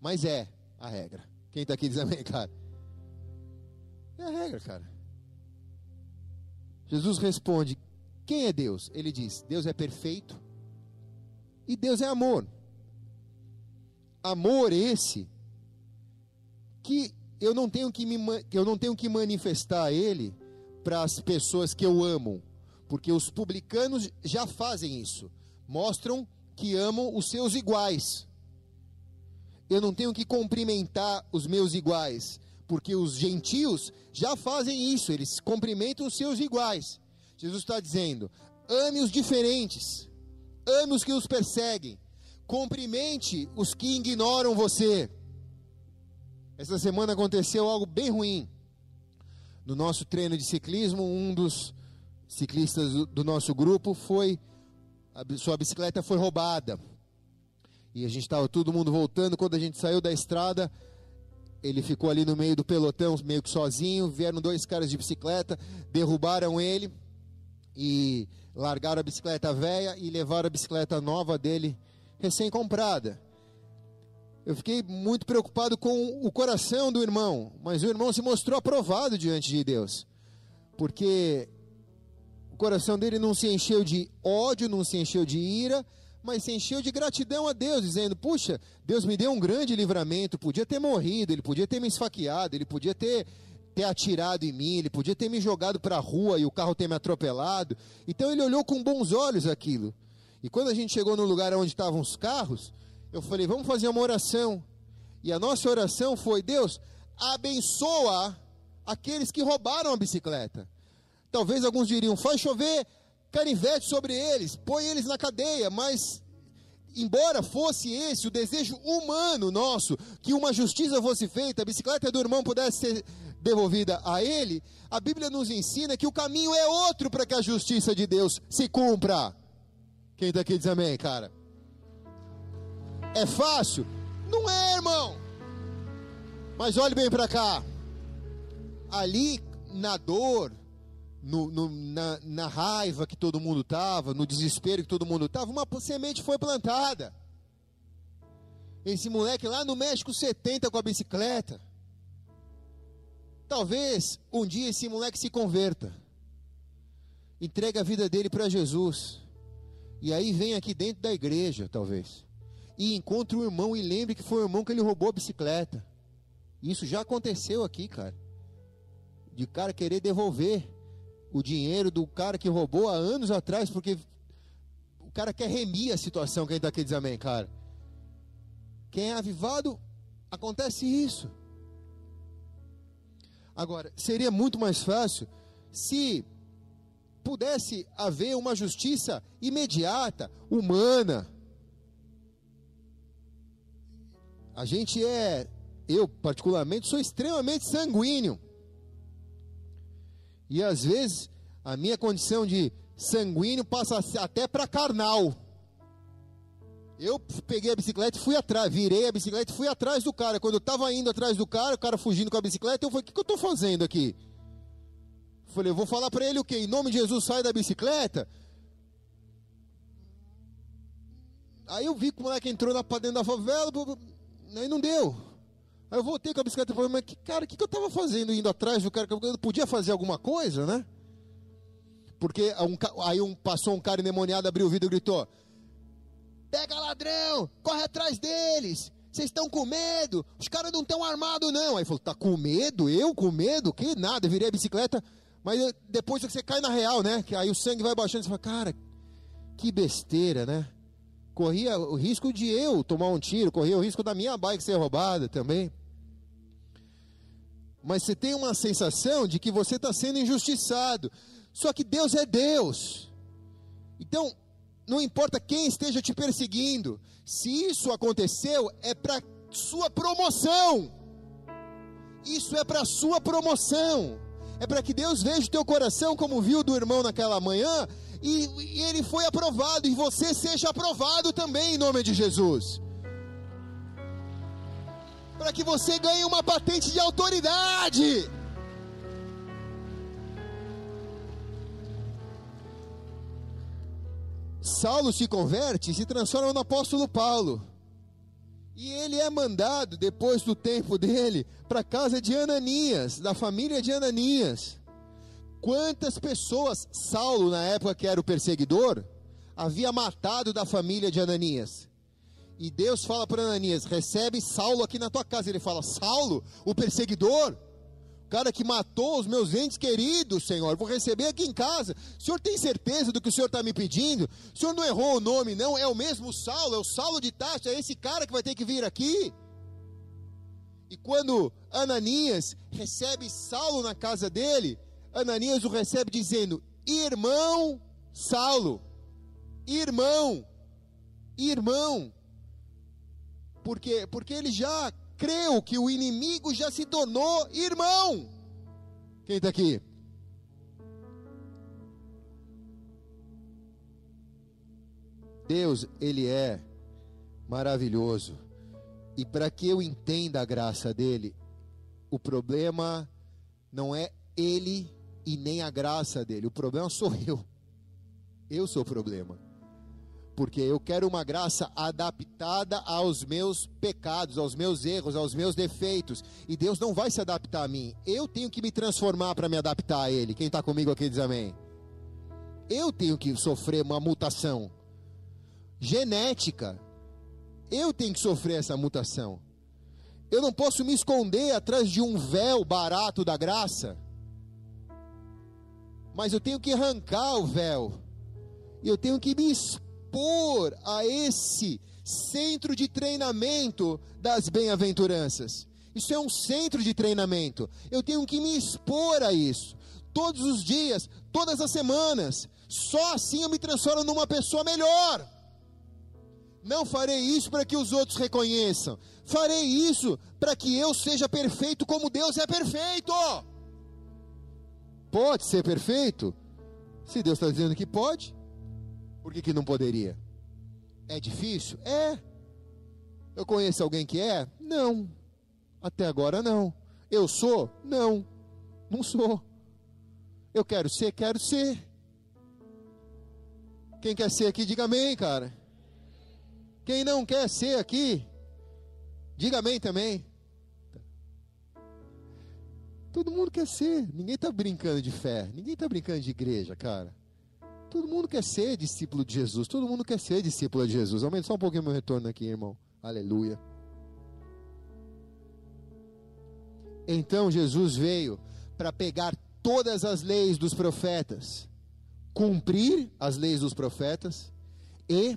mas é a regra. Quem está aqui diz amém, cara? É a regra, cara. Jesus responde: Quem é Deus? Ele diz: Deus é perfeito e Deus é amor. Amor esse que eu não tenho que, me, eu não tenho que manifestar ele para as pessoas que eu amo, porque os publicanos já fazem isso, mostram que amam os seus iguais. Eu não tenho que cumprimentar os meus iguais, porque os gentios já fazem isso, eles cumprimentam os seus iguais. Jesus está dizendo: ame os diferentes, ame os que os perseguem, cumprimente os que ignoram você. Essa semana aconteceu algo bem ruim. No nosso treino de ciclismo, um dos ciclistas do nosso grupo foi sua bicicleta foi roubada. E a gente estava todo mundo voltando quando a gente saiu da estrada, ele ficou ali no meio do pelotão, meio que sozinho. Vieram dois caras de bicicleta, derrubaram ele e largaram a bicicleta velha e levaram a bicicleta nova dele, recém-comprada. Eu fiquei muito preocupado com o coração do irmão, mas o irmão se mostrou aprovado diante de Deus, porque o coração dele não se encheu de ódio, não se encheu de ira, mas se encheu de gratidão a Deus, dizendo: Puxa, Deus me deu um grande livramento. Podia ter morrido, ele podia ter me esfaqueado, ele podia ter, ter atirado em mim, ele podia ter me jogado para a rua e o carro ter me atropelado. Então ele olhou com bons olhos aquilo. E quando a gente chegou no lugar onde estavam os carros, eu falei: Vamos fazer uma oração. E a nossa oração foi: Deus, abençoa aqueles que roubaram a bicicleta. Talvez alguns diriam: Faz chover canivete sobre eles, põe eles na cadeia, mas embora fosse esse o desejo humano nosso, que uma justiça fosse feita, a bicicleta do irmão pudesse ser devolvida a ele, a Bíblia nos ensina que o caminho é outro para que a justiça de Deus se cumpra. Quem está aqui diz amém, cara? É fácil? Não é, irmão. Mas olhe bem para cá. Ali, na dor, no, no, na, na, raiva que todo mundo estava, no desespero que todo mundo estava, uma semente foi plantada. Esse moleque lá no México 70 com a bicicleta. Talvez um dia esse moleque se converta. Entrega a vida dele para Jesus. E aí vem aqui dentro da igreja, talvez. E encontra o irmão e lembre que foi o irmão que ele roubou a bicicleta. Isso já aconteceu aqui, cara. De cara querer devolver o dinheiro do cara que roubou há anos atrás, porque o cara quer remir a situação. Quem está aqui diz amém, cara. Quem é avivado, acontece isso. Agora, seria muito mais fácil se pudesse haver uma justiça imediata, humana. A gente é, eu particularmente, sou extremamente sanguíneo. E às vezes a minha condição de sanguíneo passa até para carnal. Eu peguei a bicicleta e fui atrás, virei a bicicleta e fui atrás do cara. Quando eu estava indo atrás do cara, o cara fugindo com a bicicleta, eu falei: O que, que eu estou fazendo aqui? Falei: Eu vou falar para ele o quê? Em nome de Jesus, sai da bicicleta. Aí eu vi que o moleque entrou para dentro da favela, aí não deu. Aí eu voltei com a bicicleta e falei, mas que, cara, o que, que eu estava fazendo indo atrás do cara? Eu podia fazer alguma coisa, né? Porque um, aí um, passou um cara endemoniado, abriu o vidro e gritou: Pega ladrão, corre atrás deles. Vocês estão com medo? Os caras não estão armados, não. Aí falou: Tá com medo? Eu com medo? Que nada, eu virei a bicicleta. Mas depois você cai na real, né? Que aí o sangue vai baixando. Você fala: Cara, que besteira, né? Corria o risco de eu tomar um tiro, corria o risco da minha bike ser roubada também mas você tem uma sensação de que você está sendo injustiçado. Só que Deus é Deus. Então, não importa quem esteja te perseguindo, se isso aconteceu, é para sua promoção. Isso é para sua promoção. É para que Deus veja o teu coração como viu do irmão naquela manhã e, e ele foi aprovado e você seja aprovado também em nome de Jesus para que você ganhe uma patente de autoridade. Saulo se converte e se transforma no apóstolo Paulo. E ele é mandado, depois do tempo dele, para a casa de Ananias, da família de Ananias. Quantas pessoas Saulo, na época que era o perseguidor, havia matado da família de Ananias? E Deus fala para Ananias: recebe Saulo aqui na tua casa. Ele fala: Saulo, o perseguidor, o cara que matou os meus entes queridos, Senhor, vou receber aqui em casa. O senhor tem certeza do que o senhor está me pedindo? O senhor não errou o nome, não? É o mesmo Saulo, é o Saulo de Tarso, é esse cara que vai ter que vir aqui. E quando Ananias recebe Saulo na casa dele, Ananias o recebe dizendo: Irmão Saulo, irmão, irmão. Por quê? Porque ele já creu que o inimigo já se tornou irmão. Quem está aqui? Deus, Ele é maravilhoso. E para que eu entenda a graça dele, o problema não é ele e nem a graça dele. O problema sou eu. Eu sou o problema. porque eu quero uma graça adaptada aos meus pecados, aos meus erros, aos meus defeitos. E Deus não vai se adaptar a mim. Eu tenho que me transformar para me adaptar a Ele. Quem está comigo aqui diz amém. Eu tenho que sofrer uma mutação genética. Eu tenho que sofrer essa mutação. Eu não posso me esconder atrás de um véu barato da graça. Mas eu tenho que arrancar o véu. E eu tenho que me expor a esse centro de treinamento das bem-aventuranças. Isso é um centro de treinamento. Eu tenho que me expor a isso. Todos os dias, todas as semanas. Só assim eu me transformo numa pessoa melhor. Não farei isso para que os outros reconheçam. Farei isso para que eu seja perfeito como Deus é perfeito. Pode ser perfeito? Se Deus está dizendo que pode, por que, que não poderia? É difícil? É. Eu conheço alguém que é? Não. Até agora não. Eu sou? Não. Não sou. Eu quero ser? Quero ser. Quem quer ser aqui, diga amém, cara. Quem não quer ser aqui, diga amém também. Todo mundo quer ser. Ninguém está brincando de fé. Ninguém está brincando de igreja, cara. Todo mundo quer ser discípulo de Jesus. Todo mundo quer ser discípulo de Jesus. Aumenta só um pouquinho meu retorno aqui, irmão. Aleluia. Então Jesus veio para pegar todas as leis dos profetas, cumprir as leis dos profetas e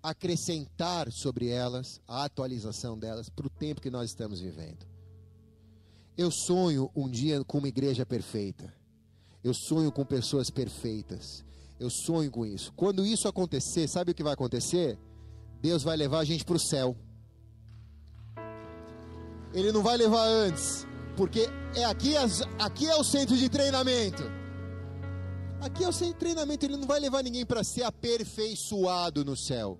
acrescentar sobre elas a atualização delas para o tempo que nós estamos vivendo. Eu sonho um dia com uma igreja perfeita. Eu sonho com pessoas perfeitas. Eu sonho com isso. Quando isso acontecer, sabe o que vai acontecer? Deus vai levar a gente para o céu. Ele não vai levar antes, porque é aqui, aqui é o centro de treinamento. Aqui é o centro de treinamento. Ele não vai levar ninguém para ser aperfeiçoado no céu.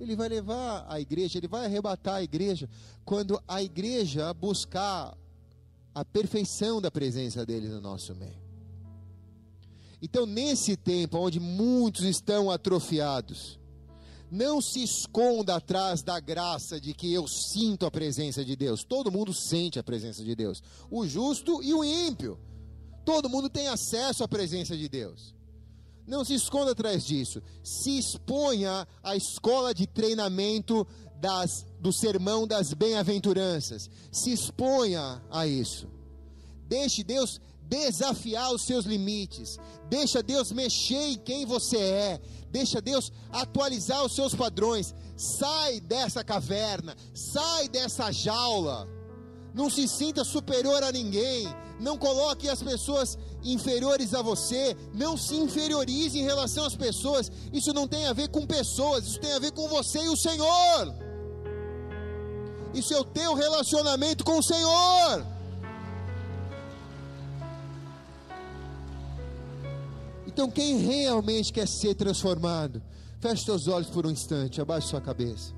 Ele vai levar a igreja, ele vai arrebatar a igreja quando a igreja buscar a perfeição da presença dele no nosso meio. Então, nesse tempo onde muitos estão atrofiados, não se esconda atrás da graça de que eu sinto a presença de Deus. Todo mundo sente a presença de Deus, o justo e o ímpio. Todo mundo tem acesso à presença de Deus. Não se esconda atrás disso. Se exponha à escola de treinamento das, do sermão das bem-aventuranças. Se exponha a isso. Deixe Deus desafiar os seus limites, deixa Deus mexer em quem você é, deixa Deus atualizar os seus padrões. Sai dessa caverna, sai dessa jaula. Não se sinta superior a ninguém, não coloque as pessoas inferiores a você, não se inferiorize em relação às pessoas. Isso não tem a ver com pessoas, isso tem a ver com você e o Senhor. Isso é o teu relacionamento com o Senhor. Então, quem realmente quer ser transformado, feche seus olhos por um instante, abaixe sua cabeça.